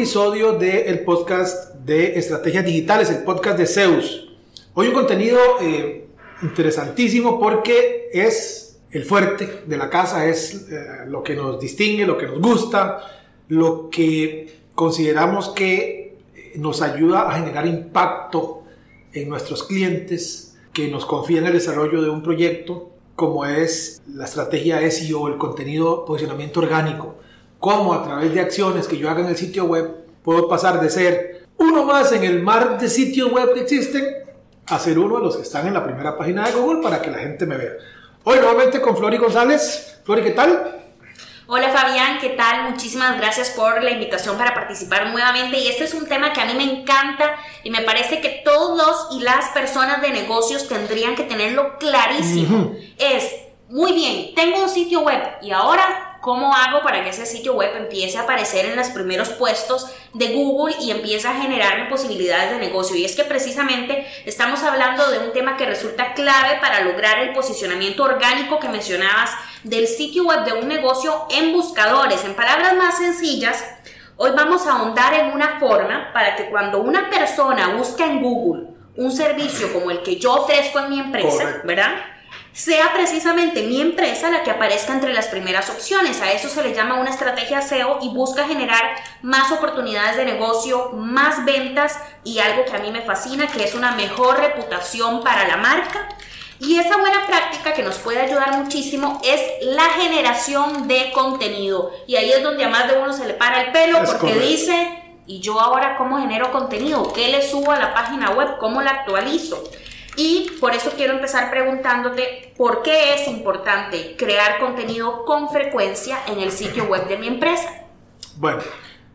Episodio del podcast de Estrategias Digitales, el podcast de Zeus. Hoy un contenido eh, interesantísimo porque es el fuerte de la casa, es eh, lo que nos distingue, lo que nos gusta, lo que consideramos que nos ayuda a generar impacto en nuestros clientes que nos confían en el desarrollo de un proyecto, como es la estrategia SEO, el contenido posicionamiento orgánico cómo a través de acciones que yo haga en el sitio web puedo pasar de ser uno más en el mar de sitios web que existen a ser uno de los que están en la primera página de Google para que la gente me vea. Hoy nuevamente con Flori González. Flori, ¿qué tal? Hola Fabián, ¿qué tal? Muchísimas gracias por la invitación para participar nuevamente y este es un tema que a mí me encanta y me parece que todos los y las personas de negocios tendrían que tenerlo clarísimo. Es, muy bien, tengo un sitio web y ahora ¿Cómo hago para que ese sitio web empiece a aparecer en los primeros puestos de Google y empiece a generarme posibilidades de negocio? Y es que precisamente estamos hablando de un tema que resulta clave para lograr el posicionamiento orgánico que mencionabas del sitio web de un negocio en buscadores. En palabras más sencillas, hoy vamos a ahondar en una forma para que cuando una persona busca en Google un servicio como el que yo ofrezco en mi empresa, ¿verdad? Sea precisamente mi empresa la que aparezca entre las primeras opciones. A eso se le llama una estrategia SEO y busca generar más oportunidades de negocio, más ventas y algo que a mí me fascina, que es una mejor reputación para la marca. Y esa buena práctica que nos puede ayudar muchísimo es la generación de contenido. Y ahí es donde a más de uno se le para el pelo porque dice, ¿y yo ahora cómo genero contenido? ¿Qué le subo a la página web? ¿Cómo la actualizo? Y por eso quiero empezar preguntándote por qué es importante crear contenido con frecuencia en el sitio web de mi empresa. Bueno,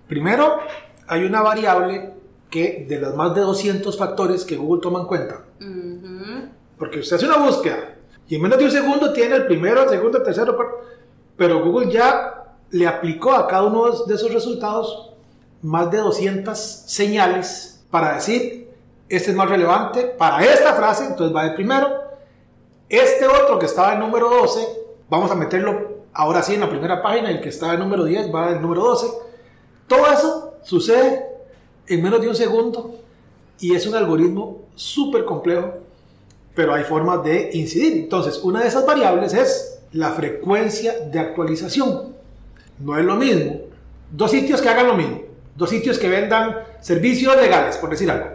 primero hay una variable que de los más de 200 factores que Google toma en cuenta. Porque usted hace una búsqueda y en menos de un segundo tiene el primero, el segundo, el tercero, pero Google ya le aplicó a cada uno de esos resultados más de 200 señales para decir este es más relevante para esta frase, entonces va de primero. Este otro que estaba en número 12, vamos a meterlo ahora sí en la primera página, el que estaba en número 10 va en número 12. Todo eso sucede en menos de un segundo y es un algoritmo súper complejo, pero hay formas de incidir. Entonces, una de esas variables es la frecuencia de actualización. No es lo mismo. Dos sitios que hagan lo mismo. Dos sitios que vendan servicios legales, por decir algo.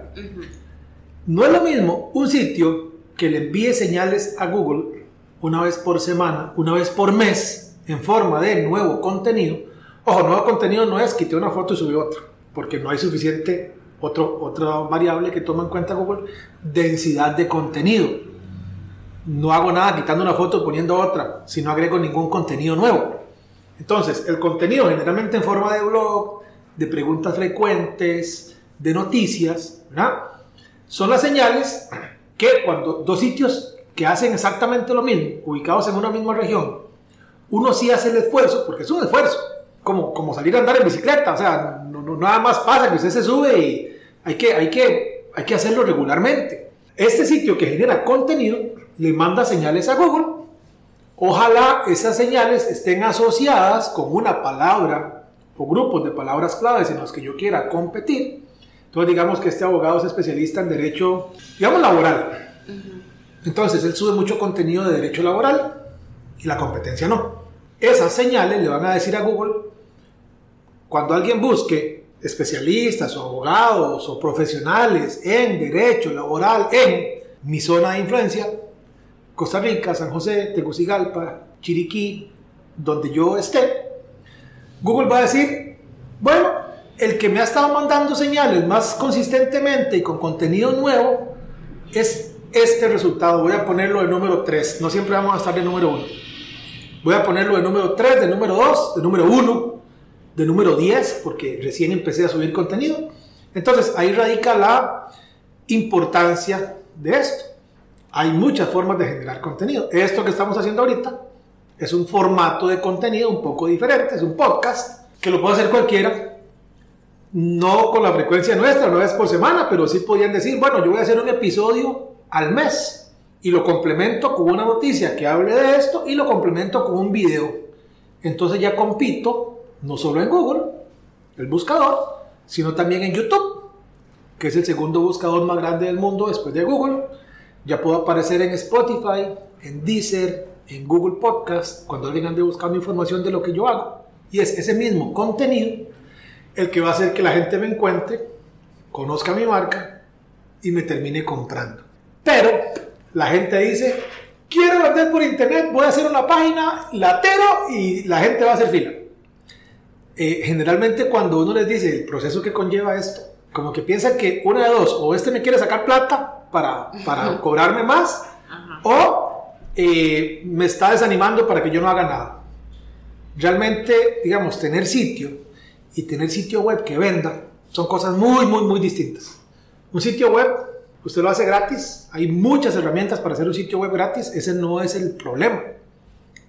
No es lo mismo un sitio que le envíe señales a Google una vez por semana, una vez por mes, en forma de nuevo contenido. Ojo, nuevo contenido no es quité una foto y subí otra, porque no hay suficiente otro, otra variable que toma en cuenta Google, densidad de contenido. No hago nada quitando una foto y poniendo otra, si no agrego ningún contenido nuevo. Entonces, el contenido generalmente en forma de blog, de preguntas frecuentes, de noticias, ¿verdad? Son las señales que cuando dos sitios que hacen exactamente lo mismo, ubicados en una misma región, uno sí hace el esfuerzo, porque es un esfuerzo, como, como salir a andar en bicicleta, o sea, no, nada más pasa que usted se sube y hay que, hay, que, hay que hacerlo regularmente. Este sitio que genera contenido le manda señales a Google. Ojalá esas señales estén asociadas con una palabra o grupos de palabras claves en los que yo quiera competir entonces digamos que este abogado es especialista en derecho, digamos, laboral. Entonces él sube mucho contenido de derecho laboral y la competencia no. Esas señales le van a decir a Google, cuando alguien busque especialistas o abogados o profesionales en derecho laboral en mi zona de influencia, Costa Rica, San José, Tegucigalpa, Chiriquí, donde yo esté, Google va a decir, bueno, el que me ha estado mandando señales más consistentemente y con contenido nuevo es este resultado, voy a ponerlo de número 3, no siempre vamos a estar de número 1. Voy a ponerlo de número 3, de número 2, de número 1, de número 10, porque recién empecé a subir contenido. Entonces ahí radica la importancia de esto. Hay muchas formas de generar contenido. Esto que estamos haciendo ahorita es un formato de contenido un poco diferente, es un podcast que lo puede hacer cualquiera, no con la frecuencia nuestra, no vez por semana, pero sí podían decir, bueno, yo voy a hacer un episodio al mes y lo complemento con una noticia que hable de esto y lo complemento con un video. Entonces ya compito no solo en Google, el buscador, sino también en YouTube, que es el segundo buscador más grande del mundo después de Google. Ya puedo aparecer en Spotify, en Deezer, en Google Podcast, cuando alguien ande buscando información de lo que yo hago. Y es ese mismo contenido el que va a hacer que la gente me encuentre, conozca mi marca y me termine comprando. Pero la gente dice, quiero vender por internet, voy a hacer una página, latero y la gente va a hacer fila. Eh, generalmente cuando uno les dice el proceso que conlleva esto, como que piensan que una de dos, o este me quiere sacar plata para, para cobrarme más, o eh, me está desanimando para que yo no haga nada. Realmente, digamos, tener sitio y tener sitio web que venda son cosas muy, muy, muy distintas. Un sitio web, usted lo hace gratis, hay muchas herramientas para hacer un sitio web gratis, ese no es el problema,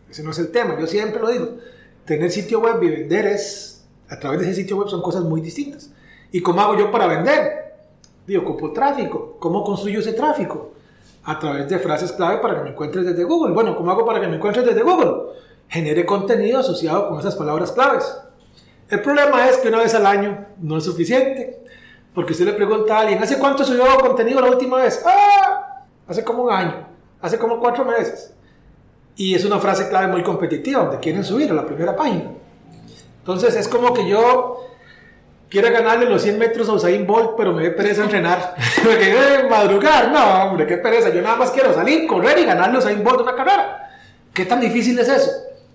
ese no es el tema, yo siempre lo digo, tener sitio web y vender es, a través de ese sitio web son cosas muy distintas. ¿Y cómo hago yo para vender? Digo, ocupo tráfico, ¿cómo construyo ese tráfico? A través de frases clave para que me encuentres desde Google. Bueno, ¿cómo hago para que me encuentres desde Google? Genere contenido asociado con esas palabras claves. El problema es que una vez al año no es suficiente, porque usted le pregunta a alguien, ¿hace cuánto subió contenido la última vez? ¡Ah! Hace como un año, hace como cuatro meses. Y es una frase clave muy competitiva, donde quieren subir a la primera página. Entonces es como que yo quiera ganarle los 100 metros a Usain Bolt, pero me dé pereza entrenar. Porque eh, madrugar, no, hombre, qué pereza. Yo nada más quiero salir, correr y ganarle a Usain Bolt una carrera. ¿Qué tan difícil es eso?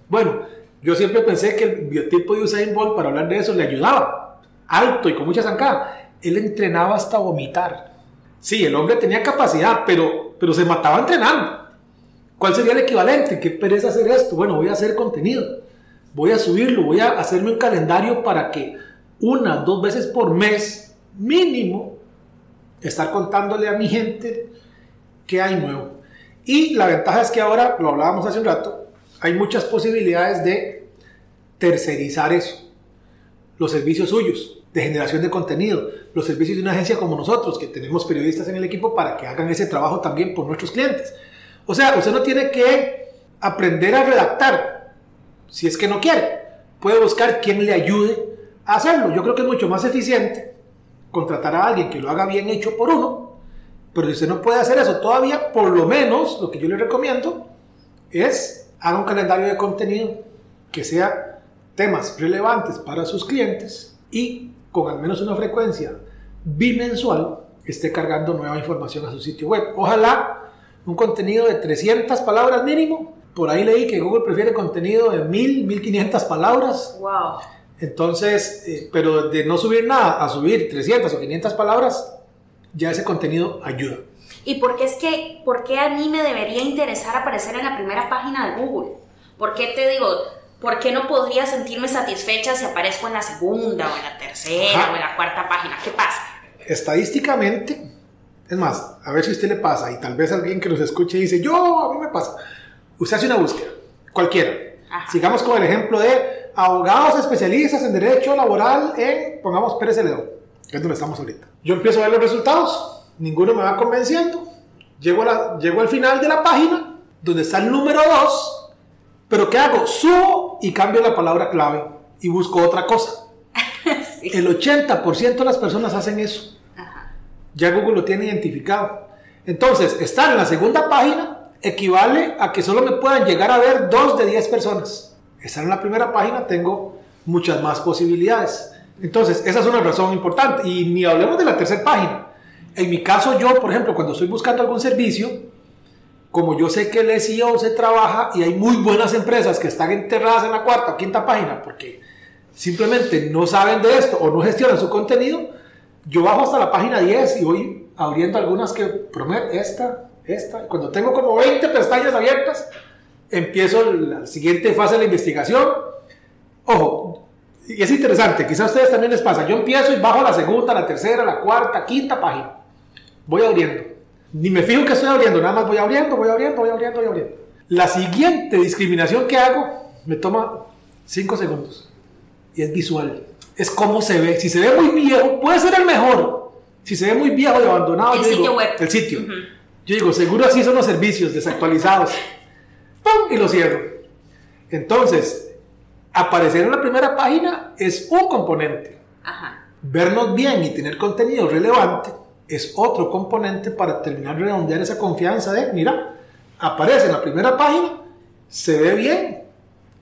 Bueno, yo siempre pensé que el biotipo de Usain Bolt, para hablar de eso, le ayudaba. Alto y con mucha zancada. Él entrenaba hasta vomitar. Sí, el hombre tenía capacidad, pero, pero se mataba entrenando. ¿Cuál sería el equivalente? ¿Qué pereza hacer esto? Bueno, voy a hacer contenido. Voy a subirlo, voy a hacerme un calendario para que una, dos veces por mes, mínimo, estar contándole a mi gente qué hay nuevo. Y la ventaja es que ahora, lo hablábamos hace un rato, hay muchas posibilidades de tercerizar eso, los servicios suyos de generación de contenido, los servicios de una agencia como nosotros, que tenemos periodistas en el equipo para que hagan ese trabajo también por nuestros clientes. O sea, usted no tiene que aprender a redactar si es que no quiere. Puede buscar quien le ayude a hacerlo. Yo creo que es mucho más eficiente contratar a alguien que lo haga bien hecho por uno. Pero si usted no puede hacer eso todavía, por lo menos lo que yo le recomiendo es haga un calendario de contenido que sea temas relevantes para sus clientes y con al menos una frecuencia bimensual esté cargando nueva información a su sitio web. Ojalá un contenido de 300 palabras mínimo. Por ahí leí que Google prefiere contenido de 1000, 1500 palabras. Wow. Entonces, eh, pero de no subir nada a subir 300 o 500 palabras, ya ese contenido ayuda. ¿Y por qué es que, por qué a mí me debería interesar aparecer en la primera página de Google? ¿Por qué te digo, por qué no podría sentirme satisfecha si aparezco en la segunda o en la tercera o en la cuarta página? ¿Qué pasa? Estadísticamente, es más, a ver si a usted le pasa y tal vez alguien que nos escuche dice, yo, a mí me pasa. Usted hace una búsqueda, cualquiera. Sigamos con el ejemplo de abogados especialistas en derecho laboral en, pongamos Pérez Celedón, que es donde estamos ahorita. Yo empiezo a ver los resultados, ninguno me va convenciendo. Llego, a la, llego al final de la página, donde está el número 2, pero ¿qué hago? Subo y cambio la palabra clave y busco otra cosa. El 80% de las personas hacen eso ya Google lo tiene identificado. Entonces, estar en la segunda página equivale a que solo me puedan llegar a ver dos de 10 personas. Estar en la primera página tengo muchas más posibilidades. Entonces, esa es una razón importante. Y ni hablemos de la tercera página. En mi caso, yo, por ejemplo, cuando estoy buscando algún servicio, como yo sé que el SEO se trabaja y hay muy buenas empresas que están enterradas en la cuarta o quinta página porque simplemente no saben de esto o no gestionan su contenido, yo bajo hasta la página 10 y voy abriendo algunas que prometen, esta, esta. Cuando tengo como 20 pestañas abiertas, empiezo la siguiente fase de la investigación. Ojo, y es interesante, quizás a ustedes también les pasa. Yo empiezo y bajo la segunda, la tercera, la cuarta, quinta página. Voy abriendo. Ni me fijo que estoy abriendo, nada más voy abriendo, voy abriendo, voy abriendo, voy abriendo. La siguiente discriminación que hago me toma 5 segundos. Y es visual. Es cómo se ve. Si se ve muy viejo, puede ser el mejor. Si se ve muy viejo y abandonado, el sitio web. El sitio. Yo digo, seguro así son los servicios desactualizados. ¡Pum! Y lo cierro. Entonces, aparecer en la primera página es un componente. Vernos bien y tener contenido relevante es otro componente para terminar de redondear esa confianza de, mira, aparece en la primera página, se ve bien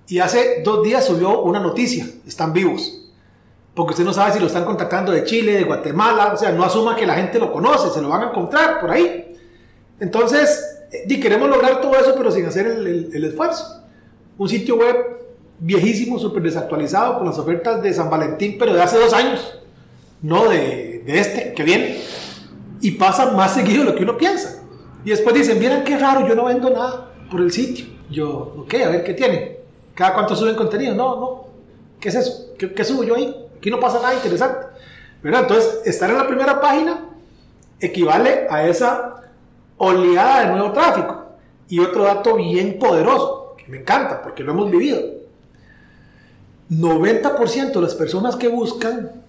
y hace dos días subió una noticia, están vivos. Porque usted no sabe si lo están contactando de Chile, de Guatemala, o sea, no asuma que la gente lo conoce, se lo van a encontrar por ahí. Entonces, y queremos lograr todo eso, pero sin hacer el, esfuerzo. Un sitio web viejísimo, súper desactualizado, con las ofertas de San Valentín, pero de hace dos años, no de, de este que viene. Y pasa más seguido de lo que uno piensa. Y después dicen, miren qué raro, yo no vendo nada por el sitio. Yo, ok, a ver qué tiene. ¿Cada cuánto suben contenido? No, no. ¿Qué es eso? ¿Qué, subo yo ahí? Aquí no pasa nada interesante. Entonces, estar en la primera página equivale a esa oleada de nuevo tráfico. Y otro dato bien poderoso, que me encanta porque lo hemos vivido. 90% de las personas que buscan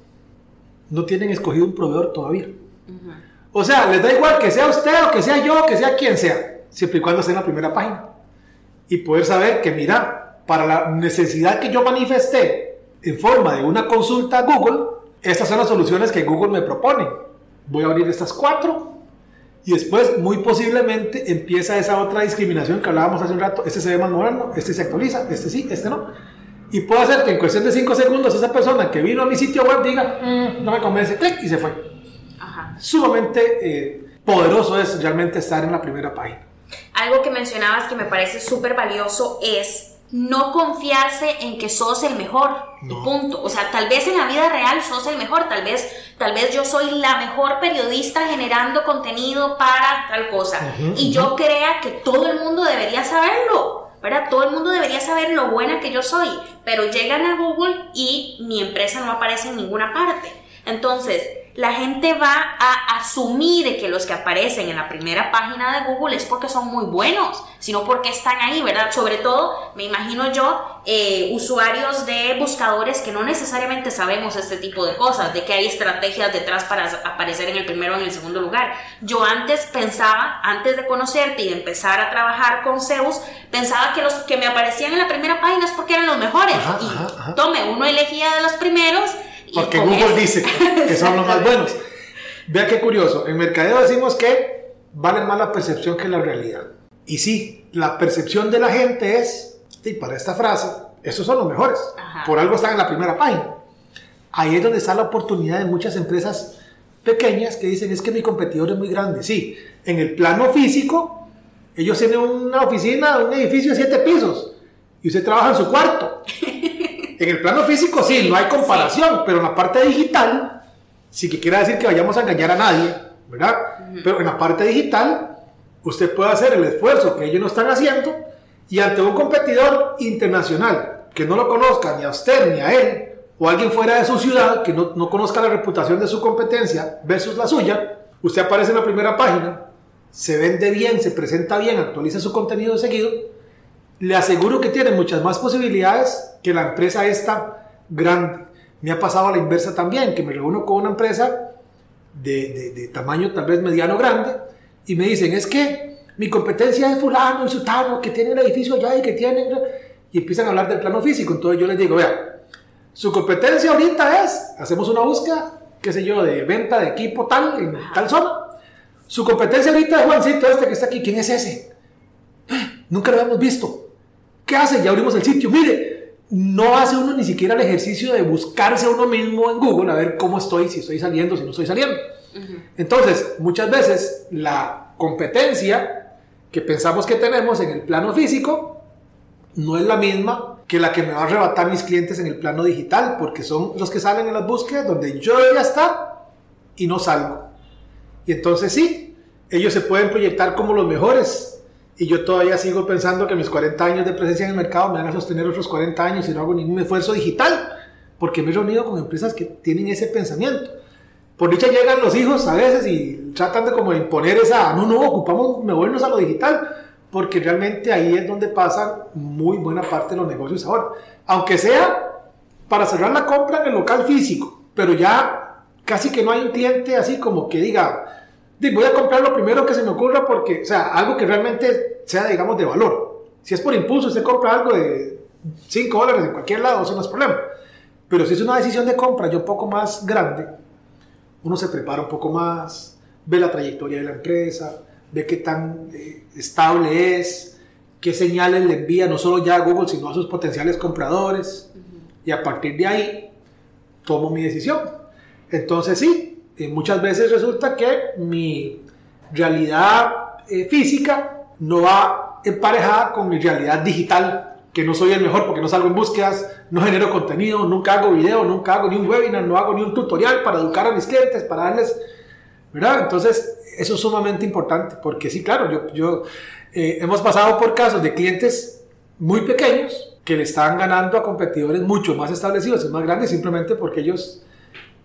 no tienen escogido un proveedor todavía. O sea, les da igual que sea usted o que sea yo, que sea quien sea, siempre y cuando esté en la primera página. Y poder saber que, mira, para la necesidad que yo manifesté en forma de una consulta a Google, estas son las soluciones que Google me propone. Voy a abrir estas cuatro y después, muy posiblemente, empieza esa otra discriminación que hablábamos hace un rato. Este se ve más moderno, este se actualiza, este sí, este no. Y puede ser que en cuestión de cinco segundos esa persona que vino a mi sitio web diga, mm, no me convence, clic y se fue. Sumamente eh, poderoso es realmente estar en la primera página. Algo que mencionabas que me parece súper valioso es no confiarse en que sos el mejor. Punto. O sea, tal vez en la vida real sos el mejor, tal vez, tal vez yo soy la mejor periodista generando contenido para tal cosa. y yo crea que todo el mundo debería saberlo. ¿verdad? Todo el mundo debería saber lo buena que yo soy, pero llegan a Google y mi empresa no aparece en ninguna parte. Entonces, la gente va a asumir que los que aparecen en la primera página de Google es porque son muy buenos, sino porque están ahí, ¿verdad? Sobre todo, me imagino yo, eh, usuarios de buscadores que no necesariamente sabemos este tipo de cosas, de que hay estrategias detrás para aparecer en el primero o en el segundo lugar. Yo antes pensaba, antes de conocerte y de empezar a trabajar con Zeus, pensaba que los que me aparecían en la primera página es porque eran los mejores. y tome, uno elegía de los primeros porque Google dice que son los más buenos. Vea qué curioso. En mercadeo decimos que vale más la percepción que la realidad. Y sí, la percepción de la gente es, y para esta frase, esos son los mejores. Por algo están en la primera página. Ahí es donde está la oportunidad de muchas empresas pequeñas que dicen es que mi competidor es muy grande. Sí, en el plano físico, ellos tienen una oficina, un edificio de siete pisos y usted trabaja en su cuarto. En el plano físico sí, no hay comparación, pero en la parte digital, sí que quiere decir que vayamos a engañar a nadie, ¿verdad? Pero en la parte digital, usted puede hacer el esfuerzo que ellos no están haciendo y ante un competidor internacional que no lo conozca ni a usted ni a él, o alguien fuera de su ciudad que no, no conozca la reputación de su competencia versus la suya, usted aparece en la primera página, se vende bien, se presenta bien, actualiza su contenido seguido le aseguro que tiene muchas más posibilidades que la empresa esta grande. Me ha pasado a la inversa también, que me reúno con una empresa de, de, tamaño tal vez mediano grande y me dicen, es que mi competencia es fulano y sutano, que tiene el edificio allá y que tiene... Y empiezan a hablar del plano físico. Entonces yo les digo, vea, su competencia ahorita es, hacemos una búsqueda, qué sé yo, de venta de equipo tal, en tal zona. Su competencia ahorita es Juancito este que está aquí. ¿Quién es ese? Nunca lo habíamos visto. ¿Qué hace? Ya abrimos el sitio. Mire, no hace uno ni siquiera el ejercicio de buscarse a uno mismo en Google a ver cómo estoy, si estoy saliendo, si no estoy saliendo. Entonces, muchas veces la competencia que pensamos que tenemos en el plano físico no es la misma que la que me va a arrebatar mis clientes en el plano digital, porque son los que salen en las búsquedas donde yo debería estar y no salgo. Y entonces sí, ellos se pueden proyectar como los mejores. Y yo todavía sigo pensando que mis 40 años de presencia en el mercado me van a sostener otros 40 años y no hago ningún esfuerzo digital, porque me he reunido con empresas que tienen ese pensamiento. Por dicha llegan los hijos a veces y tratan de como imponer esa, no, no, ocupamos movernos a lo digital, porque realmente ahí es donde pasan muy buena parte de los negocios ahora. Aunque sea para cerrar la compra en el local físico, pero ya casi que no hay un cliente así como que diga, voy a comprar lo primero que se me ocurra porque, o sea, algo que realmente sea, digamos, de valor. Si es por impulso, usted compra algo de 5 dólares en cualquier lado, eso no es problema. Pero si es una decisión de compra ya un poco más grande, uno se prepara un poco más, ve la trayectoria de la empresa, ve qué tan eh, estable es, qué señales le envía no solo ya a Google, sino a sus potenciales compradores. Y a partir de ahí, tomo mi decisión. Entonces sí, eh, muchas veces resulta que mi realidad eh, física no va emparejada con mi realidad digital, que no soy el mejor porque no salgo en búsquedas, no genero contenido, nunca hago video, nunca hago ni un webinar, no hago ni un tutorial para educar a mis clientes, para darles, ¿verdad? Entonces, eso es sumamente importante, porque sí, claro, yo, yo eh, hemos pasado por casos de clientes muy pequeños que le están ganando a competidores mucho más establecidos más grandes simplemente porque ellos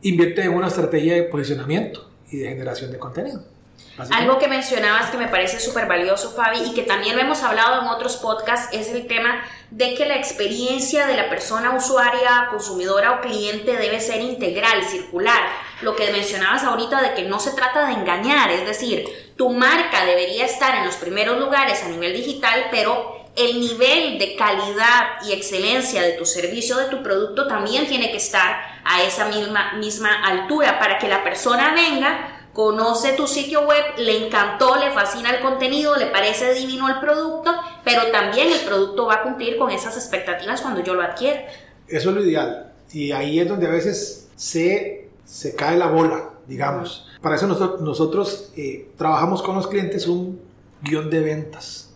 invierte en una estrategia de posicionamiento y de generación de contenido. Algo que mencionabas que me parece súper valioso, Fabi, y que también lo hemos hablado en otros podcasts, es el tema de que la experiencia de la persona usuaria, consumidora o cliente debe ser integral, circular. Lo que mencionabas ahorita de que no se trata de engañar, es decir, tu marca debería estar en los primeros lugares a nivel digital, pero el nivel de calidad y excelencia de tu servicio, de tu producto, también tiene que estar a esa misma, misma altura para que la persona venga, conoce tu sitio web, le encantó, le fascina el contenido, le parece divino el producto, pero también el producto va a cumplir con esas expectativas cuando yo lo adquiera. Eso es lo ideal. Y ahí es donde a veces se, se cae la bola, digamos. Para eso nosotros, nosotros eh, trabajamos con los clientes un guion de ventas.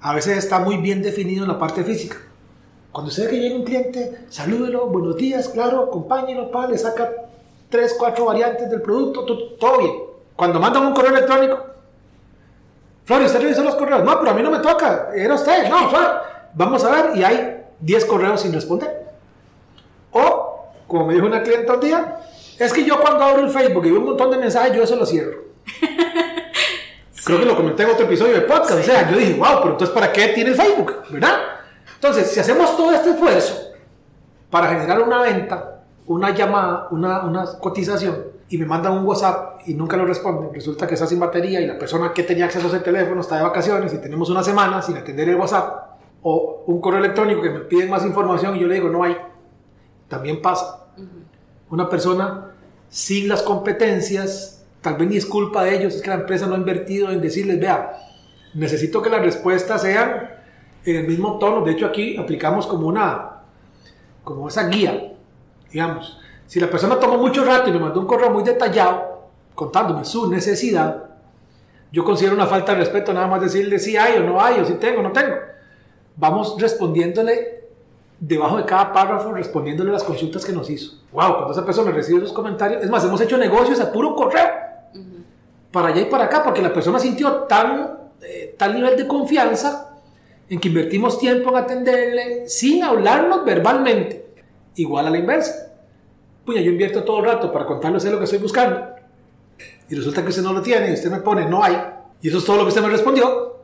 A veces está muy bien definido en la parte física cuando usted ve que llega un cliente, salúdelo, buenos días, claro, acompáñelo, pa, le saca tres, cuatro variantes del producto, todo, bien. Cuando mandan un correo electrónico, Flor, ¿usted revisó los correos? No, pero a mí no me toca, era usted, no, Flor. Vamos a ver, y hay 10 correos sin responder. O, como me dijo una clienta un día, es que yo cuando abro el Facebook y veo un montón de mensajes, yo eso lo cierro. Creo que lo comenté en otro episodio de podcast. O sea, yo dije, wow, pero entonces ¿para qué tiene Facebook? ¿Verdad? Entonces, si hacemos todo este esfuerzo para generar una venta, una llamada, una, una cotización, y me mandan un WhatsApp y nunca lo responden, resulta que está sin batería y la persona que tenía acceso a ese teléfono está de vacaciones y tenemos una semana sin atender el WhatsApp, o un correo electrónico que me piden más información y yo le digo, no hay, también pasa. Una persona sin las competencias, tal vez ni es culpa de ellos, es que la empresa no ha invertido en decirles, vea, necesito que las respuestas sean en el mismo tono. De hecho, aquí aplicamos como una, como esa guía, digamos. Si la persona tomó mucho rato y me mandó un correo muy detallado contándome su necesidad, yo considero una falta de respeto nada más decirle si hay o no hay, o si tengo o no tengo. Vamos respondiéndole debajo de cada párrafo, respondiéndole las consultas que nos hizo. Wow, cuando esa persona recibe esos comentarios, es más, hemos hecho negocios a puro correo, para allá y para acá, porque la persona sintió tan, eh, tal nivel de confianza en que invertimos tiempo en atenderle sin hablarnos verbalmente, igual a la inversa. Puña, yo invierto todo el rato para contarle lo que estoy buscando y resulta que usted no lo tiene y usted me pone no hay y eso es todo lo que usted me respondió.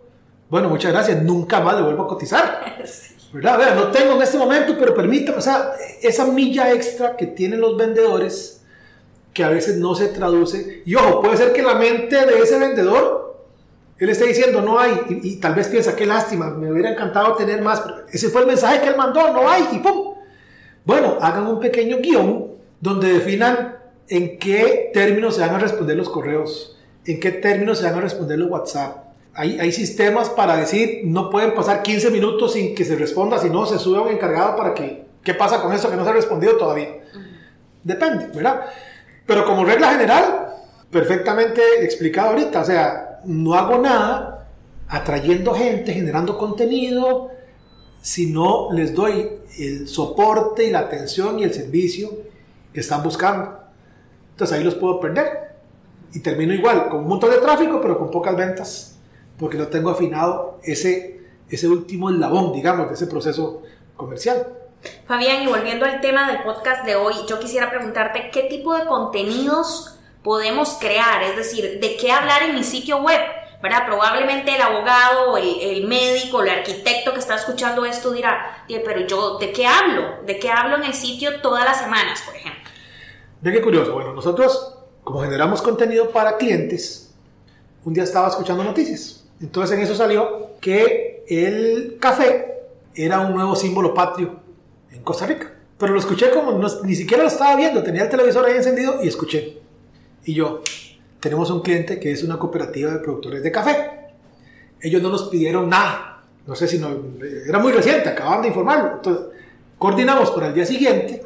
Bueno, muchas gracias, nunca más le vuelvo a cotizar. ¿Verdad? No tengo en este momento, pero permítame, o sea, esa milla extra que tienen los vendedores que a veces no se traduce. Y ojo, puede ser que la mente de ese vendedor él está diciendo, no hay, y, tal vez piensa, qué lástima, me hubiera encantado tener más, pero ese fue el mensaje que él mandó, no hay, y ¡pum! Bueno, hagan un pequeño guion donde definan en qué términos se van a responder los correos, en qué términos se van a responder los WhatsApp. Hay, hay sistemas para decir, no pueden pasar 15 minutos sin que se responda, si no, se sube un encargado para que, ¿qué pasa con eso que no se ha respondido todavía? Depende, ¿verdad? Pero como regla general, perfectamente explicado ahorita, o sea, no hago nada atrayendo gente, generando contenido, si no les doy el soporte y la atención y el servicio que están buscando. Entonces ahí los puedo perder. y termino igual, con un montón de tráfico, pero con pocas ventas, porque no tengo afinado ese, ese último eslabón, digamos, de ese proceso comercial. Fabián, y volviendo al tema del podcast de hoy, yo quisiera preguntarte qué tipo de contenidos podemos crear, es decir, de qué hablar en mi sitio web. ¿verdad? Probablemente el abogado, el, el médico, el arquitecto que está escuchando esto dirá, pero yo, ¿de qué hablo? ¿De qué hablo en el sitio todas las semanas, por ejemplo? Ve qué curioso. Bueno, nosotros, como generamos contenido para clientes, un día estaba escuchando noticias. Entonces en eso salió que el café era un nuevo símbolo patrio en Costa Rica. Pero lo escuché como ni siquiera lo estaba viendo, tenía el televisor ahí encendido y escuché. Y yo, tenemos un cliente que es una cooperativa de productores de café. Ellos no nos pidieron nada. No sé si no, era muy reciente, acababan de informarlo. Entonces, coordinamos para el día siguiente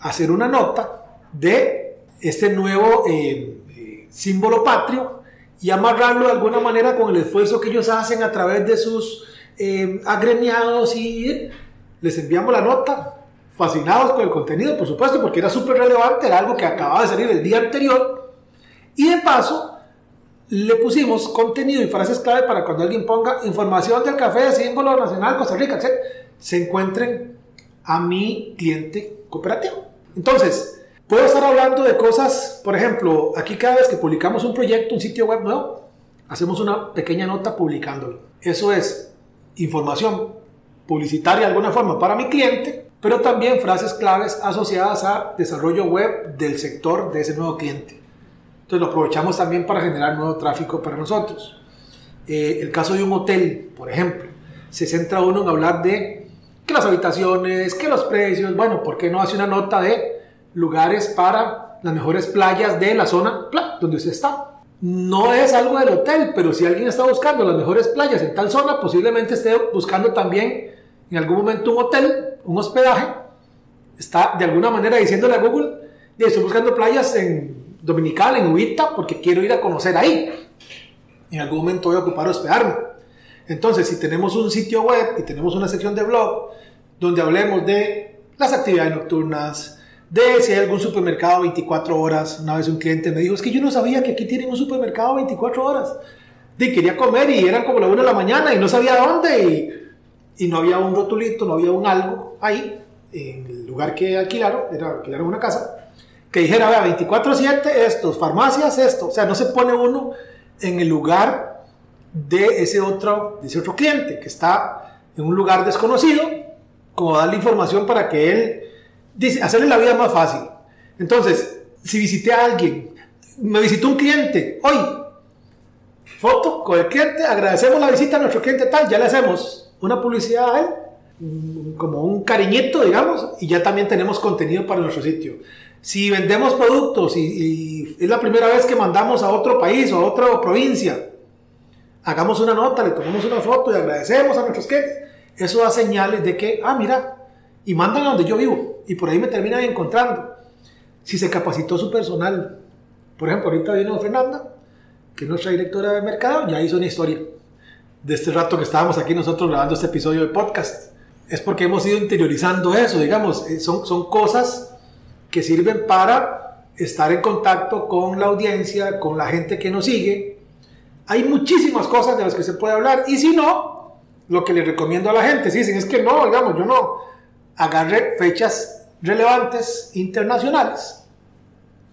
hacer una nota de este nuevo eh, eh, símbolo patrio y amarrarlo de alguna manera con el esfuerzo que ellos hacen a través de sus eh, agremiados y les enviamos la nota, fascinados con el contenido, por supuesto, porque era súper relevante, era algo que acababa de salir el día anterior. Y de paso, le pusimos contenido y frases clave para cuando alguien ponga información del café de símbolo nacional Costa Rica, etc., se encuentren a mi cliente cooperativo. Entonces, puedo estar hablando de cosas, por ejemplo, aquí cada vez que publicamos un proyecto, un sitio web nuevo, hacemos una pequeña nota publicándolo. Eso es información publicitaria de alguna forma para mi cliente, pero también frases claves asociadas a desarrollo web del sector de ese nuevo cliente. Entonces lo aprovechamos también para generar nuevo tráfico para nosotros. Eh, el caso de un hotel, por ejemplo, se centra uno en hablar de que las habitaciones, que los precios, bueno, ¿por qué no hace una nota de lugares para las mejores playas de la zona donde usted está? no es algo del hotel, pero si alguien está buscando las mejores playas en tal zona, posiblemente esté buscando también en algún momento un hotel, un hospedaje, está de alguna manera diciéndole a Google, estoy buscando playas en Dominical, en Ubita, porque quiero ir a conocer ahí. En algún momento voy a ocupar hospedarme. Entonces, si tenemos un sitio web y tenemos una sección de blog donde hablemos de las actividades nocturnas, de si hay algún supermercado 24 horas. Una vez un cliente me dijo, es que yo no sabía que aquí tienen un supermercado 24 horas. De quería comer y eran como la 1 de la mañana y no sabía dónde y, y, no había un rotulito, no había un algo ahí, en el lugar que alquilaron, era alquilaron una casa, que dijera, vea, 24-7 estos, farmacias esto. O sea, no se pone uno en el lugar de ese otro, de ese otro cliente que está en un lugar desconocido, como darle información para que él dice, hacerle la vida más fácil. Entonces, si visité a alguien, me visitó un cliente, hoy, foto con el cliente, agradecemos la visita a nuestro cliente tal, ya le hacemos una publicidad a él, como un cariñito, digamos, y ya también tenemos contenido para nuestro sitio. Si vendemos productos y, es la primera vez que mandamos a otro país o a otra provincia, hagamos una nota, le tomamos una foto y agradecemos a nuestros clientes. Eso da señales de que, ah, mira, y mandan a donde yo vivo y por ahí me terminan encontrando. Si se capacitó su personal, por ejemplo, ahorita vino Fernanda, que es nuestra directora de mercado, ya hizo una historia de este rato que estábamos aquí nosotros grabando este episodio de podcast. Es porque hemos ido interiorizando eso, digamos, eh, son, son cosas que sirven para estar en contacto con la audiencia, con la gente que nos sigue. Hay muchísimas cosas de las que se puede hablar y si no, lo que le recomiendo a la gente, si dicen es que no, digamos, yo no, agarre fechas relevantes internacionales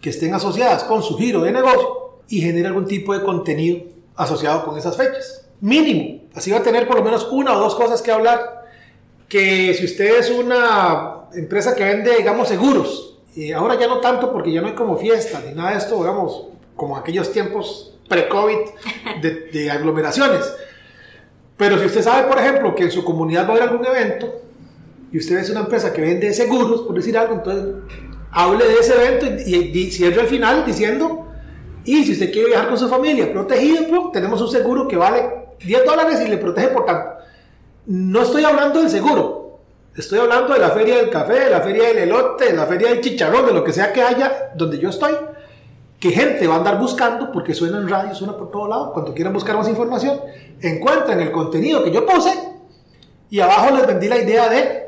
que estén asociadas con su giro de negocio y genere algún tipo de contenido asociado con esas fechas. Mínimo. Así va a tener por lo menos una o dos cosas que hablar. Que si usted es una empresa que vende, digamos, seguros, y ahora ya no tanto porque ya no hay como fiesta ni nada de esto, digamos, como aquellos tiempos pre-COVID de, de aglomeraciones. Pero si usted sabe, por ejemplo, que en su comunidad va a haber algún evento, y usted es una empresa que vende seguros, por decir algo, entonces hable de ese evento y, cierre al final diciendo, y si usted quiere viajar con su familia protegido, pues, tenemos un seguro que vale 10 dólares y le protege por tanto. No estoy hablando del seguro, estoy hablando de la feria del café, de la feria del elote, de la feria del chicharrón, de lo que sea que haya donde yo estoy, que gente va a andar buscando porque suena en radio, suena por todo lado, cuando quieran buscar más información, encuentran el contenido que yo puse y abajo les vendí la idea de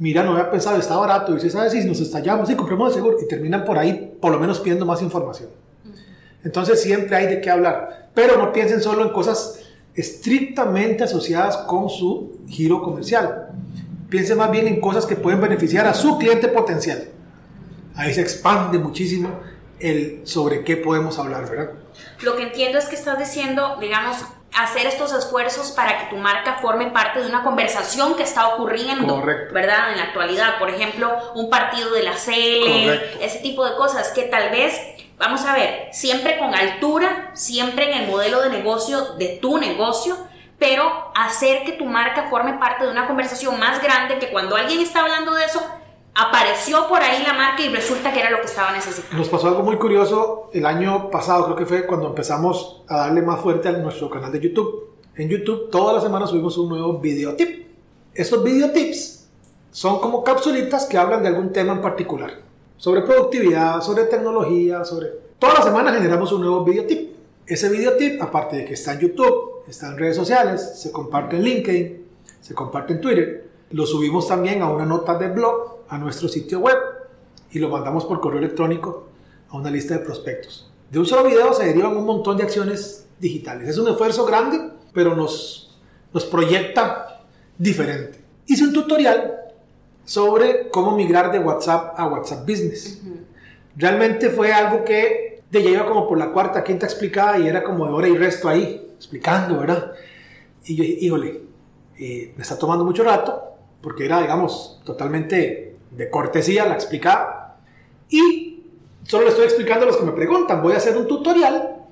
mira, no había pensado, está barato, y usted sabe si nos estallamos y compramos el seguro, y terminan por ahí por lo menos pidiendo más información. Entonces siempre hay de qué hablar. Pero no piensen solo en cosas estrictamente asociadas con su giro comercial. Piensen más bien en cosas que pueden beneficiar a su cliente potencial. Ahí se expande muchísimo el sobre qué podemos hablar, ¿verdad? Lo que entiendo es que estás diciendo, digamos, hacer estos esfuerzos para que tu marca forme parte de una conversación que está ocurriendo, ¿verdad? En la actualidad, por ejemplo, un partido de la CL, ese tipo de cosas que tal vez, vamos a ver, siempre con altura, siempre en el modelo de negocio de tu negocio, pero hacer que tu marca forme parte de una conversación más grande que cuando alguien está hablando de eso, apareció por ahí la marca y resulta que era lo que estaba necesitando. Nos pasó algo muy curioso el año pasado, creo que fue cuando empezamos a darle más fuerte a nuestro canal de YouTube. En YouTube todas las semanas subimos un nuevo video tip. Esos video tips son como capsulitas que hablan de algún tema en particular. Sobre productividad, sobre tecnología, sobre... Todas las semanas generamos un nuevo video tip. Ese video tip, aparte de que está en YouTube, está en redes sociales, se comparte en LinkedIn, se comparte en Twitter, lo subimos también a una nota de blog a nuestro sitio web y lo mandamos por correo electrónico a una lista de prospectos. De un solo video se derivan un montón de acciones digitales. Es un esfuerzo grande, pero nos, nos proyecta diferente. Hice un tutorial sobre cómo migrar de WhatsApp a WhatsApp Business. Realmente fue algo que de ya iba como por la cuarta, quinta explicada y era como de hora y resto ahí, explicando, ¿verdad? Y yo dije, híjole, eh, me está tomando mucho rato, porque era, digamos, totalmente de cortesía la explicaba. Y solo le estoy explicando a los que me preguntan. Voy a hacer un tutorial.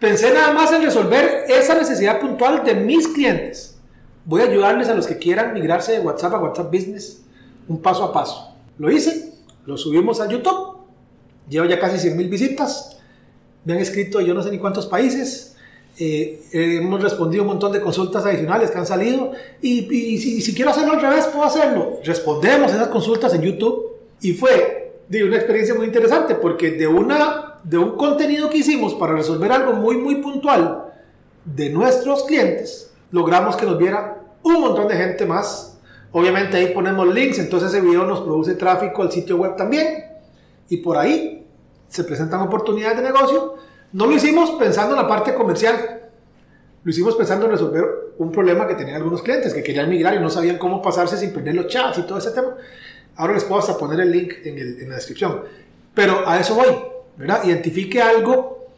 Pensé nada más en resolver esa necesidad puntual de mis clientes. Voy a ayudarles a los que quieran migrarse de WhatsApp a WhatsApp Business un paso a paso. Lo hice, lo subimos a YouTube. Llevo ya casi 100 mil visitas. Me han escrito yo no sé ni cuántos países. Eh, hemos respondido un montón de consultas adicionales que han salido y, si, quiero hacerlo al revés, puedo hacerlo. Respondemos esas consultas en YouTube y fue de una experiencia muy interesante porque de, una, de un contenido que hicimos para resolver algo muy, muy puntual de nuestros clientes, logramos que nos viera un montón de gente más. Obviamente ahí ponemos links, entonces ese video nos produce tráfico al sitio web también y por ahí se presentan oportunidades de negocio no lo hicimos pensando en la parte comercial, lo hicimos pensando en resolver un problema que tenían algunos clientes que querían migrar y no sabían cómo pasarse sin perder los chats y todo ese tema. Ahora les puedo hasta poner el link en, la descripción. Pero a eso voy, ¿verdad? Identifique algo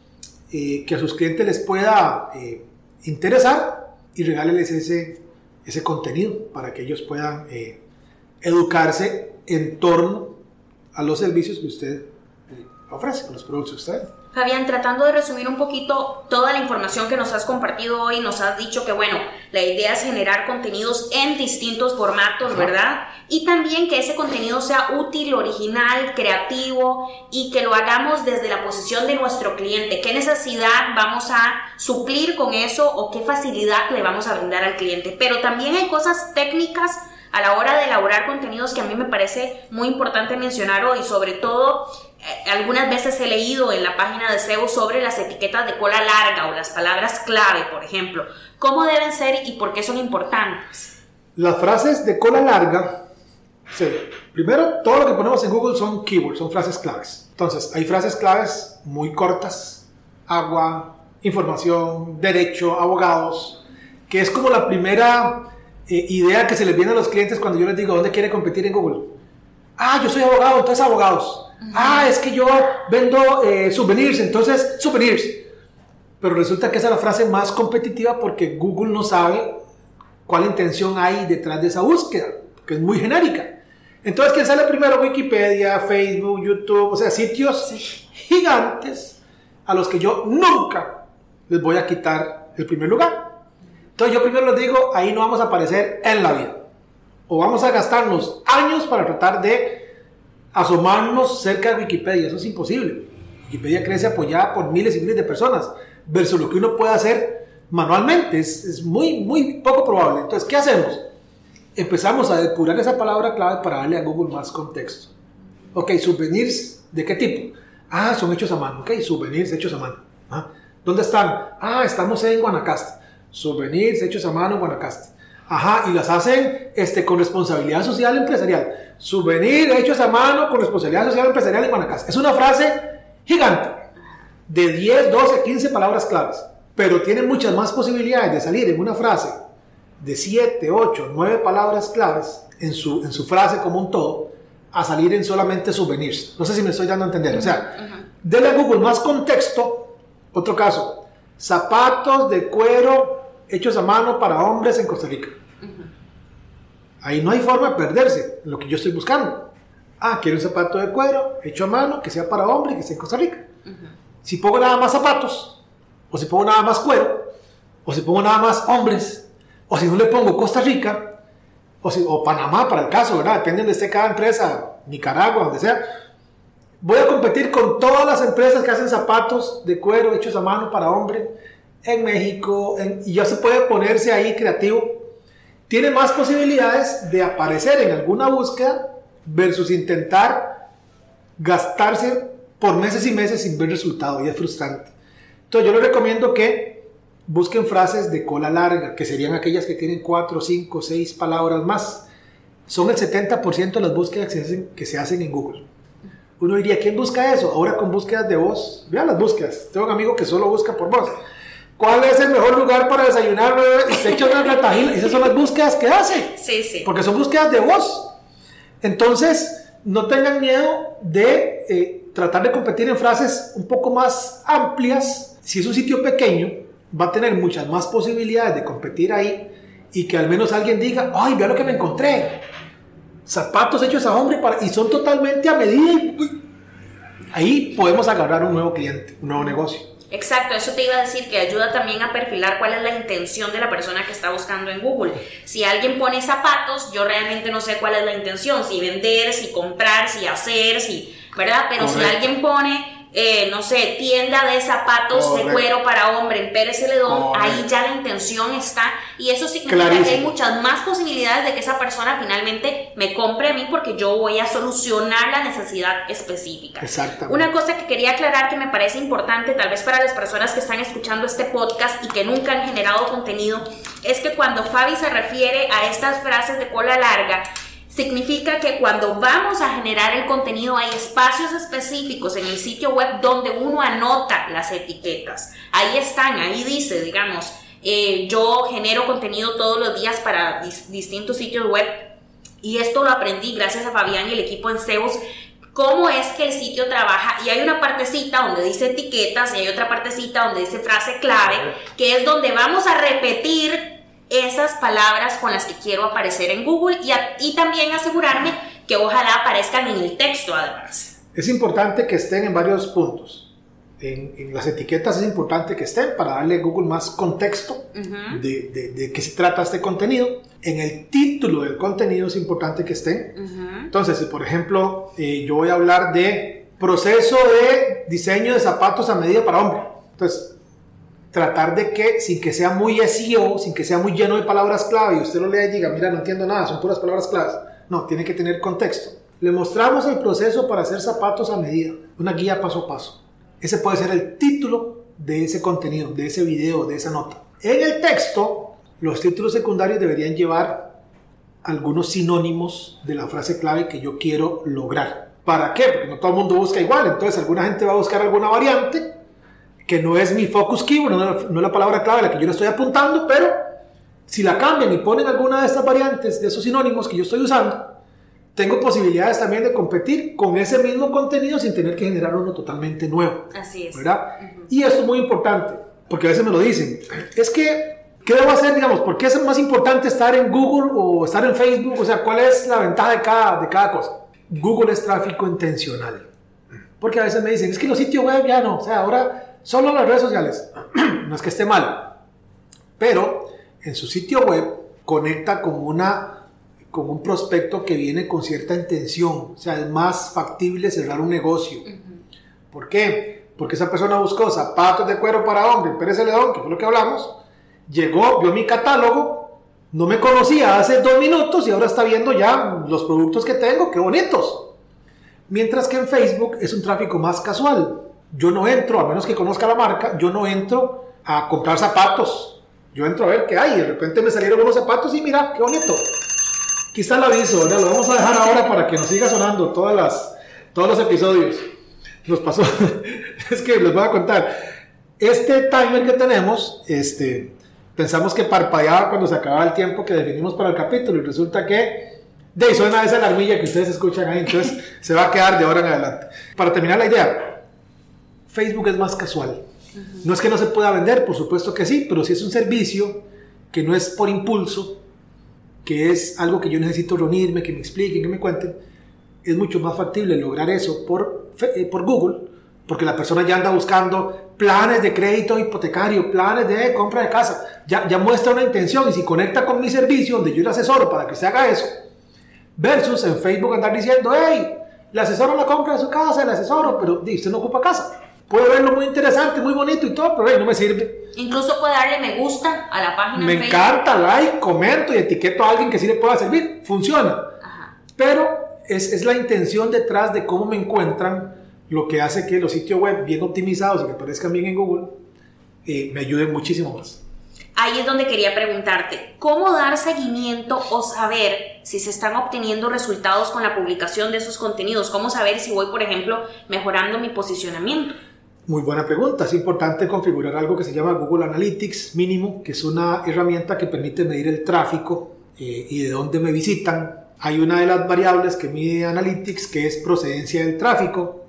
eh, que a sus clientes les pueda eh, interesar y regáleles ese, ese contenido para que ellos puedan eh, educarse en torno a los servicios que usted ofrece, a los productos que usted Fabián, tratando de resumir un poquito toda la información que nos has compartido hoy, nos has dicho que, bueno, la idea es generar contenidos en distintos formatos, ¿verdad? Y también que ese contenido sea útil, original, creativo y que lo hagamos desde la posición de nuestro cliente. ¿Qué necesidad vamos a suplir con eso o qué facilidad le vamos a brindar al cliente? Pero también hay cosas técnicas a la hora de elaborar contenidos que a mí me parece muy importante mencionar hoy, sobre todo eh, algunas veces he leído en la página de SEO sobre las etiquetas de cola larga o las palabras clave, por ejemplo. ¿Cómo deben ser y por qué son importantes? Las frases de cola larga, sí. primero todo lo que ponemos en Google son keywords, son frases claves. Entonces, hay frases claves muy cortas, agua, información, derecho, abogados, que es como la primera eh, idea que se les viene a los clientes cuando yo les digo dónde quiere competir en Google. Ah, yo soy abogado, entonces abogados. Ah, es que yo vendo eh, souvenirs, entonces souvenirs. Pero resulta que esa es la frase más competitiva porque Google no sabe cuál intención hay detrás de esa búsqueda, que es muy genérica. Entonces, ¿quién sale primero? Wikipedia, Facebook, YouTube, o sea, sitios gigantes a los que yo nunca les voy a quitar el primer lugar. Entonces, yo primero les digo, ahí no vamos a aparecer en la vida. O vamos a gastarnos años para tratar de asomarnos cerca de Wikipedia. Eso es imposible. Wikipedia crece apoyada por miles y miles de personas, versus lo que uno puede hacer manualmente. Es, muy, muy poco probable. Entonces, ¿qué hacemos? Empezamos a depurar esa palabra clave para darle a Google más contexto. Ok, souvenirs, ¿de qué tipo? Ah, son hechos a mano. Ok, souvenirs hechos a mano. ¿Ah? ¿Dónde están? Ah, estamos en Guanacaste. Souvenirs hechos a mano en Guanacaste. Ajá, y las hacen este, con responsabilidad social empresarial. Souvenir hechos a mano con responsabilidad social empresarial en Guanacaste. Es una frase gigante. de 10, 12, 15 palabras claves, pero tiene muchas más posibilidades de salir en una frase de 7, 8, 9 palabras claves en su, en su frase como un todo, a salir en solamente souvenirs. No sé si me estoy dando a entender. O sea, denle a Google más contexto. Otro caso, zapatos de cuero hechos a mano para hombres en Costa Rica. Ahí no hay forma de perderse en lo que yo estoy buscando. Ah, quiero un zapato de cuero hecho a mano que sea para hombre y que sea en Costa Rica. Si pongo nada más zapatos, o si pongo nada más cuero, o si pongo nada más hombres, o si no le pongo Costa Rica, o, si, o Panamá para el caso, ¿verdad? Depende de esté cada empresa, Nicaragua, donde sea. Voy a competir con todas las empresas que hacen zapatos de cuero hechos a mano para hombre en México, y ya se puede ponerse ahí creativo tiene más posibilidades de aparecer en alguna búsqueda versus intentar gastarse por meses y meses sin ver resultado y es frustrante. Entonces yo les recomiendo que busquen frases de cola larga, que serían aquellas que tienen 4, 5, 6 palabras más. Son el 70% de las búsquedas que se, hacen, que se hacen en Google. Uno diría, ¿quién busca eso? Ahora con búsquedas de voz. Vean las búsquedas. Tengo un amigo que solo busca por voz. ¿Cuál es el mejor lugar para desayunar? Y se echa una retajila. Esas son las búsquedas que hace. Sí, sí. Porque son búsquedas de voz. Entonces, no tengan miedo de eh, tratar de competir en frases un poco más amplias. Si es un sitio pequeño, va a tener muchas más posibilidades de competir ahí y que al menos alguien diga, ay, vea lo que me encontré. Zapatos hechos a hombre para, y son totalmente a medida. Ahí podemos agarrar un nuevo cliente, un nuevo negocio. Exacto, eso te iba a decir que ayuda también a perfilar cuál es la intención de la persona que está buscando en Google. Si alguien pone zapatos, yo realmente no sé cuál es la intención, si vender, si comprar, si hacer, si, ¿verdad? Pero si alguien pone eh, no sé, tienda de zapatos de cuero para hombre en Pérez Celedón, ahí ya la intención está y eso significa que hay muchas más posibilidades de que esa persona finalmente me compre a mí porque yo voy a solucionar la necesidad específica. Exactamente. Una cosa que quería aclarar que me parece importante, tal vez para las personas que están escuchando este podcast y que nunca han generado contenido, es que cuando Fabi se refiere a estas frases de cola larga, significa que cuando vamos a generar el contenido hay espacios específicos en el sitio web donde uno anota las etiquetas. Ahí están, ahí dice, digamos, eh, yo genero contenido todos los días para distintos sitios web y esto lo aprendí gracias a Fabián y el equipo en Zeus cómo es que el sitio trabaja y hay una partecita donde dice etiquetas y hay otra partecita donde dice frase clave, que es donde vamos a repetir esas palabras con las que quiero aparecer en Google y, y también asegurarme que ojalá aparezcan en el texto además. Es importante que estén en varios puntos. En, las etiquetas es importante que estén para darle a Google más contexto de, de, qué se trata este contenido. En el título del contenido es importante que estén. Entonces, si por ejemplo eh, yo voy a hablar de proceso de diseño de zapatos a medida para hombre. Entonces, tratar de que, sin que sea muy SEO, sin que sea muy lleno de palabras clave, y usted lo lea y diga, mira, no entiendo nada, son puras palabras claves. No, tiene que tener contexto. Le mostramos el proceso para hacer zapatos a medida, una guía paso a paso. Ese puede ser el título de ese contenido, de ese video, de esa nota. En el texto, los títulos secundarios deberían llevar algunos sinónimos de la frase clave que yo quiero lograr. ¿Para qué? Porque no todo el mundo busca igual, entonces alguna gente va a buscar alguna variante que no es mi focus keyword, no, es la palabra clave a la que yo le estoy apuntando, pero si la cambian y ponen alguna de estas variantes, de esos sinónimos que yo estoy usando, tengo posibilidades también de competir con ese mismo contenido sin tener que generar uno totalmente nuevo. Así es. ¿Verdad? Y eso es muy importante, porque a veces me lo dicen. Es que, ¿qué debo hacer, digamos? ¿Por qué es más importante estar en Google o estar en Facebook? O sea, ¿cuál es la ventaja de cada, de cada cosa? Google es tráfico intencional. Porque a veces me dicen, es que los sitios web ya no. O sea, ahora Solo las redes sociales. no es que esté mal. Pero en su sitio web conecta con una con un prospecto que viene con cierta intención. O sea, es más factible cerrar un negocio. ¿Por qué? Porque esa persona buscó zapatos de cuero para hombre Pérez Celedón, que fue lo que hablamos. Llegó, vio mi catálogo, no me conocía hace dos minutos y ahora está viendo ya los productos que tengo, qué bonitos. Mientras que en Facebook es un tráfico más casual. Yo no entro, a menos que conozca la marca, yo no entro a comprar zapatos. Yo entro a ver qué hay. De repente me salieron unos zapatos y mira, qué bonito. Está el aviso, Lo vamos a dejar ahora para que nos siga sonando todas las, todos los episodios. Nos pasó, Es que les voy a contar. Este timer que tenemos, este, pensamos que parpadeaba cuando se acababa el tiempo que definimos para el capítulo y resulta que de suena esa alarmilla que ustedes escuchan ahí, entonces se va a quedar de ahora en adelante. Para terminar la idea, Facebook es más casual. No es que no se pueda vender, por supuesto que sí, pero si es un servicio que no es por impulso, que es algo que yo necesito reunirme, que me expliquen, que me cuenten, es mucho más factible lograr eso por, eh, por Google, porque la persona ya anda buscando planes de crédito hipotecario, planes de compra de casa, ya, ya muestra una intención y si conecta con mi servicio donde yo le asesoro para que se haga eso, versus en Facebook andar diciendo, hey, le asesoro la compra de su casa, le asesoro, pero usted no ocupa casa. Puede verlo muy interesante, muy bonito y todo, pero no me sirve. Incluso puede darle me gusta a la página. Me encanta, like, comento y etiqueto a alguien que sí le pueda servir. Funciona. Pero es, es, la intención detrás de cómo me encuentran lo que hace que los sitios web bien optimizados y que aparezcan bien en Google eh, me ayuden muchísimo más. Ahí es donde quería preguntarte, ¿cómo dar seguimiento o saber si se están obteniendo resultados con la publicación de esos contenidos? ¿Cómo saber si voy, por ejemplo, mejorando mi posicionamiento? Muy buena pregunta. Es importante configurar algo que se llama Google Analytics mínimo, que es una herramienta que permite medir el tráfico eh, y de dónde me visitan. Hay una de las variables que mide Analytics que es procedencia del tráfico.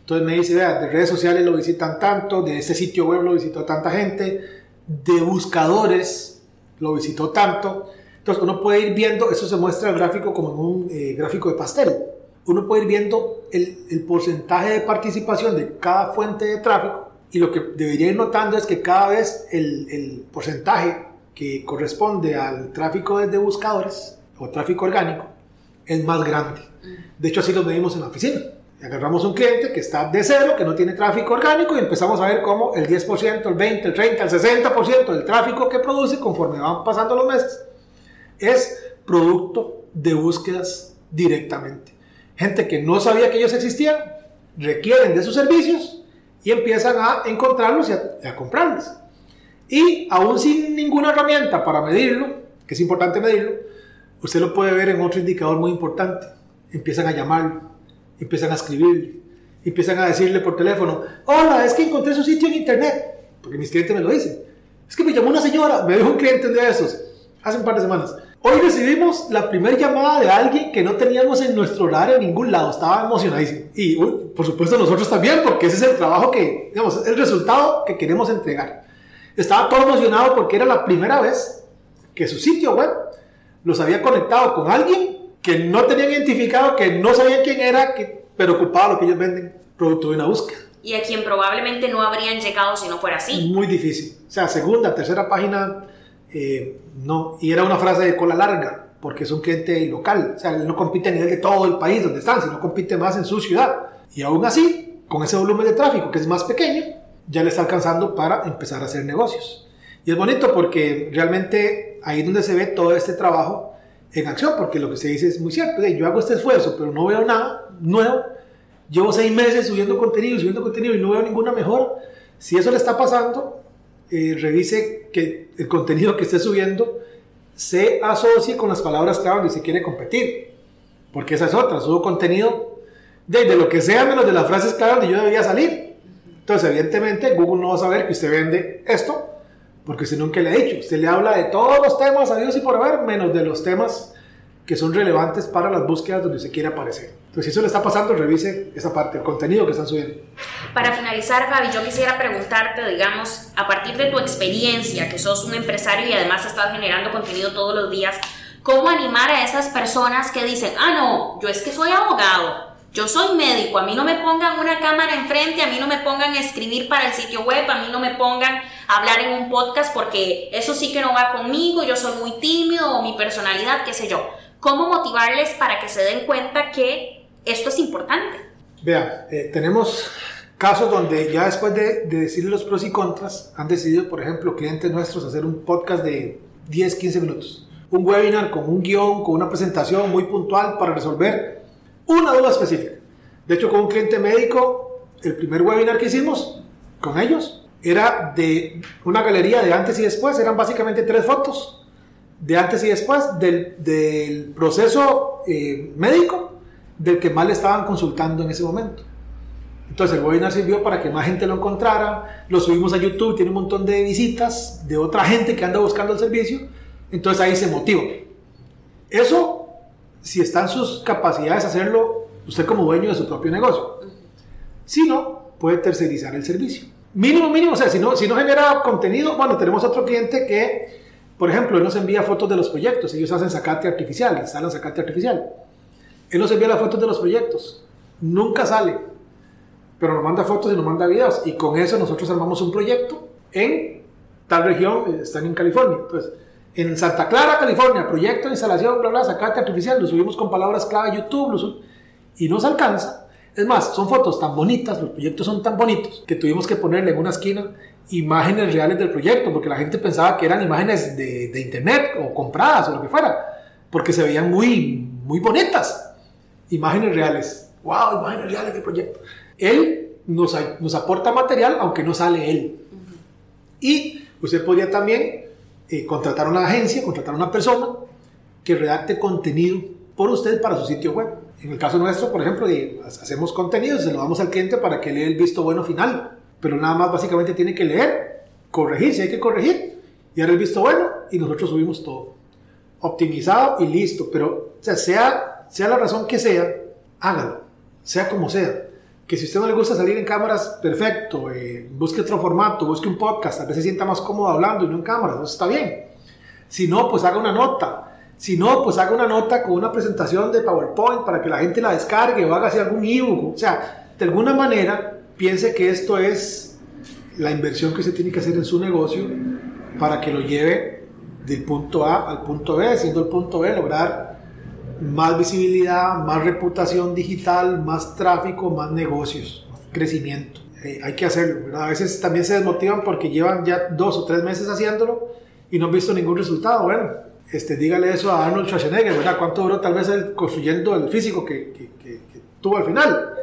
Entonces me dice, vea, de redes sociales lo visitan tanto, de este sitio web lo visitó tanta gente, de buscadores lo visitó tanto. Entonces uno puede ir viendo, eso se muestra el gráfico como en un eh, gráfico de pastel uno puede ir viendo el, el, porcentaje de participación de cada fuente de tráfico y lo que debería ir notando es que cada vez el, el porcentaje que corresponde al tráfico desde buscadores o tráfico orgánico es más grande. De hecho, así lo medimos en la oficina. Agarramos un cliente que está de cero, que no tiene tráfico orgánico y empezamos a ver cómo el 10%, el 20%, el 30%, el 60% del tráfico que produce conforme van pasando los meses es producto de búsquedas directamente gente que no sabía que ellos existían, requieren de sus servicios y empiezan a encontrarlos y a, comprarlos. Y aún sin ninguna herramienta para medirlo, que es importante medirlo, usted lo puede ver en otro indicador muy importante. Empiezan a llamarlo, empiezan a escribir, empiezan a decirle por teléfono, hola, es que encontré su sitio en internet, porque mis clientes me lo dicen. Es que me llamó una señora, me dijo un cliente de esos, hace un par de semanas. Hoy recibimos la primera llamada de alguien que no teníamos en nuestro horario en ningún lado. Estaba emocionadísimo. Y por supuesto nosotros también, porque ese es el trabajo que, digamos, es el resultado que queremos entregar. Estaba todo emocionado porque era la primera vez que su sitio web los había conectado con alguien que no tenían identificado, que no sabían quién era, que, pero ocupaba lo que ellos venden, producto de una búsqueda. Y a quien probablemente no habrían llegado si no fuera así. Muy difícil. O sea, segunda, tercera página eh, no, y era una frase de cola larga, porque es un cliente local, o sea, él no compite a nivel de todo el país donde están, sino compite más en su ciudad. Y aún así, con ese volumen de tráfico que es más pequeño, ya le está alcanzando para empezar a hacer negocios. Y es bonito porque realmente ahí es donde se ve todo este trabajo en acción, porque lo que se dice es muy cierto, yo hago este esfuerzo, pero no veo nada nuevo, llevo seis meses subiendo contenido, subiendo contenido y no veo ninguna mejora. Si eso le está pasando, eh, revise que el contenido que esté subiendo se asocie con las palabras clave donde se quiere competir. Porque esa es otra, subo contenido de, lo que sea menos de las frases clave donde yo debería salir. Entonces, evidentemente, Google no va a saber que usted vende esto, porque usted nunca le ha dicho. Usted le habla de todos los temas a Dios y por haber, menos de los temas que son relevantes para las búsquedas donde se quiere aparecer. Entonces, si eso le está pasando, revise esa parte, el contenido que están subiendo. Para finalizar, Fabi, yo quisiera preguntarte, digamos, a partir de tu experiencia, que sos un empresario y además estás generando contenido todos los días, ¿cómo animar a esas personas que dicen, ah, no, yo es que soy abogado, yo soy médico, a mí no me pongan una cámara enfrente, a mí no me pongan a escribir para el sitio web, a mí no me pongan a hablar en un podcast porque eso sí que no va conmigo, yo soy muy tímido o mi personalidad, qué sé yo cómo motivarles para que se den cuenta que esto es importante. Vea, eh, tenemos casos donde ya después de, de decir los pros y contras, han decidido, por ejemplo, clientes nuestros hacer un podcast de 10, 15 minutos. Un webinar con un guion, con una presentación muy puntual para resolver una duda específica. De hecho, con un cliente médico, el primer webinar que hicimos con ellos era de una galería de antes y después, eran básicamente tres fotos de antes y después del, del proceso eh, médico del que más le estaban consultando en ese momento. Entonces el webinar sirvió para que más gente lo encontrara, lo subimos a YouTube, tiene un montón de visitas de otra gente que anda buscando el servicio, entonces ahí se motiva. Eso, si está en sus capacidades hacerlo, usted como dueño de su propio negocio. Si no, puede tercerizar el servicio. Mínimo, mínimo, o sea, si no, si no genera contenido, bueno, tenemos otro cliente que, por ejemplo, él nos envía fotos de los proyectos, ellos hacen sacate artificial, instalan sacate artificial. Él nos envía las fotos de los proyectos, nunca sale, pero nos manda fotos y nos manda videos, y con eso nosotros armamos un proyecto en tal región, eh, están en California. Entonces, en Santa Clara, California, proyecto de instalación, bla, bla, sacate artificial, lo subimos con palabras clave YouTube, y nos alcanza. Es más, son fotos tan bonitas, los proyectos son tan bonitos, que tuvimos que ponerle en una esquina imágenes reales del proyecto, porque la gente pensaba que eran imágenes de, de internet o compradas o lo que fuera, porque se veían muy, muy bonitas. Imágenes reales. ¡Wow! Imágenes reales del proyecto. Él nos, nos aporta material, aunque no sale él. Y usted podría también eh, contratar una agencia, contratar una persona que redacte contenido por usted para su sitio web. En el caso nuestro, por ejemplo, hacemos contenido, se lo damos al cliente para que lea el visto bueno final, pero nada más básicamente tiene que leer, corregir si hay que corregir, y dar el visto bueno y nosotros subimos todo. Optimizado y listo, pero sea, sea, sea la razón que sea, hágalo, sea como sea. Que si a usted no le gusta salir en cámaras, perfecto, eh, busque otro formato, busque un podcast, a veces se sienta más cómodo hablando y no en cámaras, eso está bien. Si no, pues haga una nota, si no, pues haga una nota con una presentación de PowerPoint para que la gente la descargue o haga así algún ebook. O sea, de alguna manera piense que esto es la inversión que se tiene que hacer en su negocio para que lo lleve del punto A al punto B, siendo el punto B lograr más visibilidad, más reputación digital, más tráfico, más negocios, más crecimiento. Eh, hay que hacerlo, A veces también se desmotivan porque llevan ya dos o tres meses haciéndolo y no han visto ningún resultado. Bueno, este, dígale eso a Arnold Schwarzenegger, ¿verdad? ¿Cuánto duró tal vez él construyendo el físico que, que, que, tuvo al final?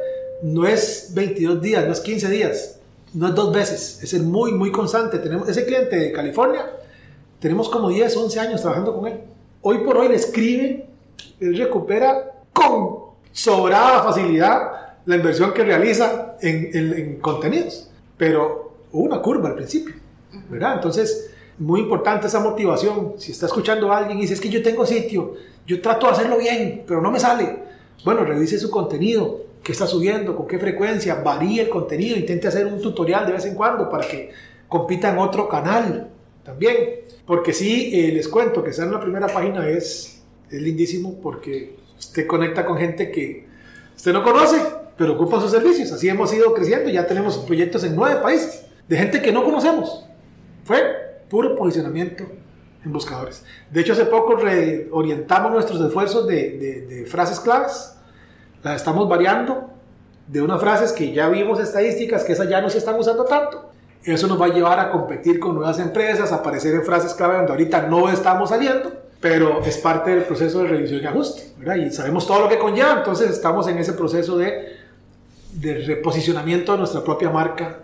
No es 22 días, no es 15 días, no es dos veces, es el muy, muy constante. Tenemos ese cliente de California, tenemos como 10, 11 años trabajando con él. Hoy por hoy le escribe, él recupera con sobrada facilidad la inversión que realiza en, en, en contenidos, pero hubo una curva al principio, ¿verdad? Entonces, muy importante esa motivación. Si está escuchando a alguien y dice, es que yo tengo sitio, yo trato de hacerlo bien, pero no me sale. Bueno, revise su contenido, qué está subiendo, con qué frecuencia, varíe el contenido, intente hacer un tutorial de vez en cuando para que compita en otro canal también. Porque sí, eh, les cuento que estar en la primera página es, es lindísimo porque usted conecta con gente que usted no conoce, pero ocupa sus servicios. Así hemos ido creciendo, ya tenemos proyectos en nueve países, de gente que no conocemos. Fue puro posicionamiento en buscadores. De hecho, hace poco reorientamos nuestros esfuerzos de, de, frases claves, las estamos variando de unas frases que ya vimos estadísticas que esas ya no se están usando tanto. Eso nos va a llevar a competir con nuevas empresas, a aparecer en frases clave donde ahorita no estamos saliendo, pero es parte del proceso de revisión y ajuste, ¿verdad? Y sabemos todo lo que conlleva, entonces estamos en ese proceso de, reposicionamiento de nuestra propia marca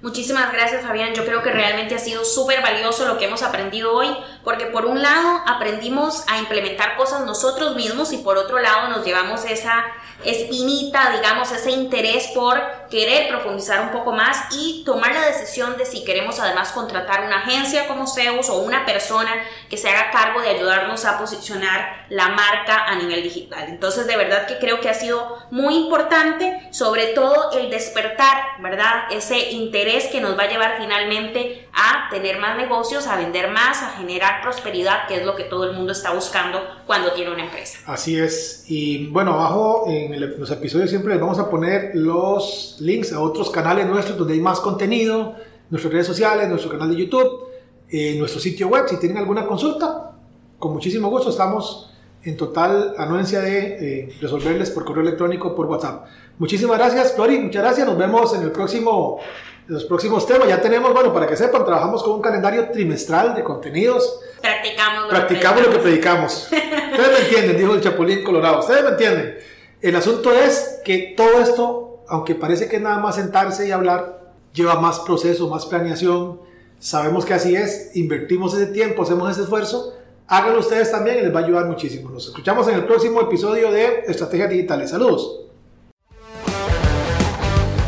Muchísimas gracias Fabián, yo creo que realmente ha sido súper valioso lo que hemos aprendido hoy, porque por un lado aprendimos a implementar cosas nosotros mismos y por otro lado nos llevamos esa espinita, digamos, ese interés por querer profundizar un poco más y tomar la decisión de si queremos además contratar una agencia como Zeus o una persona que se haga cargo de ayudarnos a posicionar la marca a nivel digital. Entonces, de verdad que creo que ha sido muy importante, sobre todo el despertar, ¿verdad? Ese interés que nos va a llevar finalmente a tener más negocios, a vender más, a generar prosperidad, que es lo que todo el mundo está buscando cuando tiene una empresa. Así es. Y bueno, abajo en los episodios siempre les vamos a poner los links a otros canales nuestros donde hay más contenido, nuestras redes sociales, nuestro canal de YouTube, eh, nuestro sitio web. Si tienen alguna consulta, con muchísimo gusto estamos en total anuencia de eh, resolverles por correo electrónico, por WhatsApp. Muchísimas gracias, Flori, muchas gracias. Nos vemos en el próximo, los próximos temas. Ya tenemos, bueno, para que sepan, trabajamos con un calendario trimestral de contenidos. Practicamos lo, Practicamos lo que predicamos. Ustedes me entienden, dijo el Chapulín Colorado. Ustedes me entienden. El asunto es que todo esto, aunque parece que nada más sentarse y hablar, lleva más proceso, más planeación. Sabemos que así es, invertimos ese tiempo, hacemos ese esfuerzo. Háganlo ustedes también y les va a ayudar muchísimo. Nos escuchamos en el próximo episodio de Estrategias Digitales. Saludos.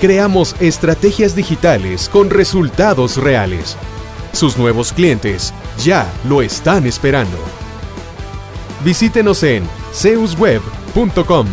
creamos estrategias digitales con resultados reales. Sus nuevos clientes ya lo están esperando. Visítenos en zeusweb.com.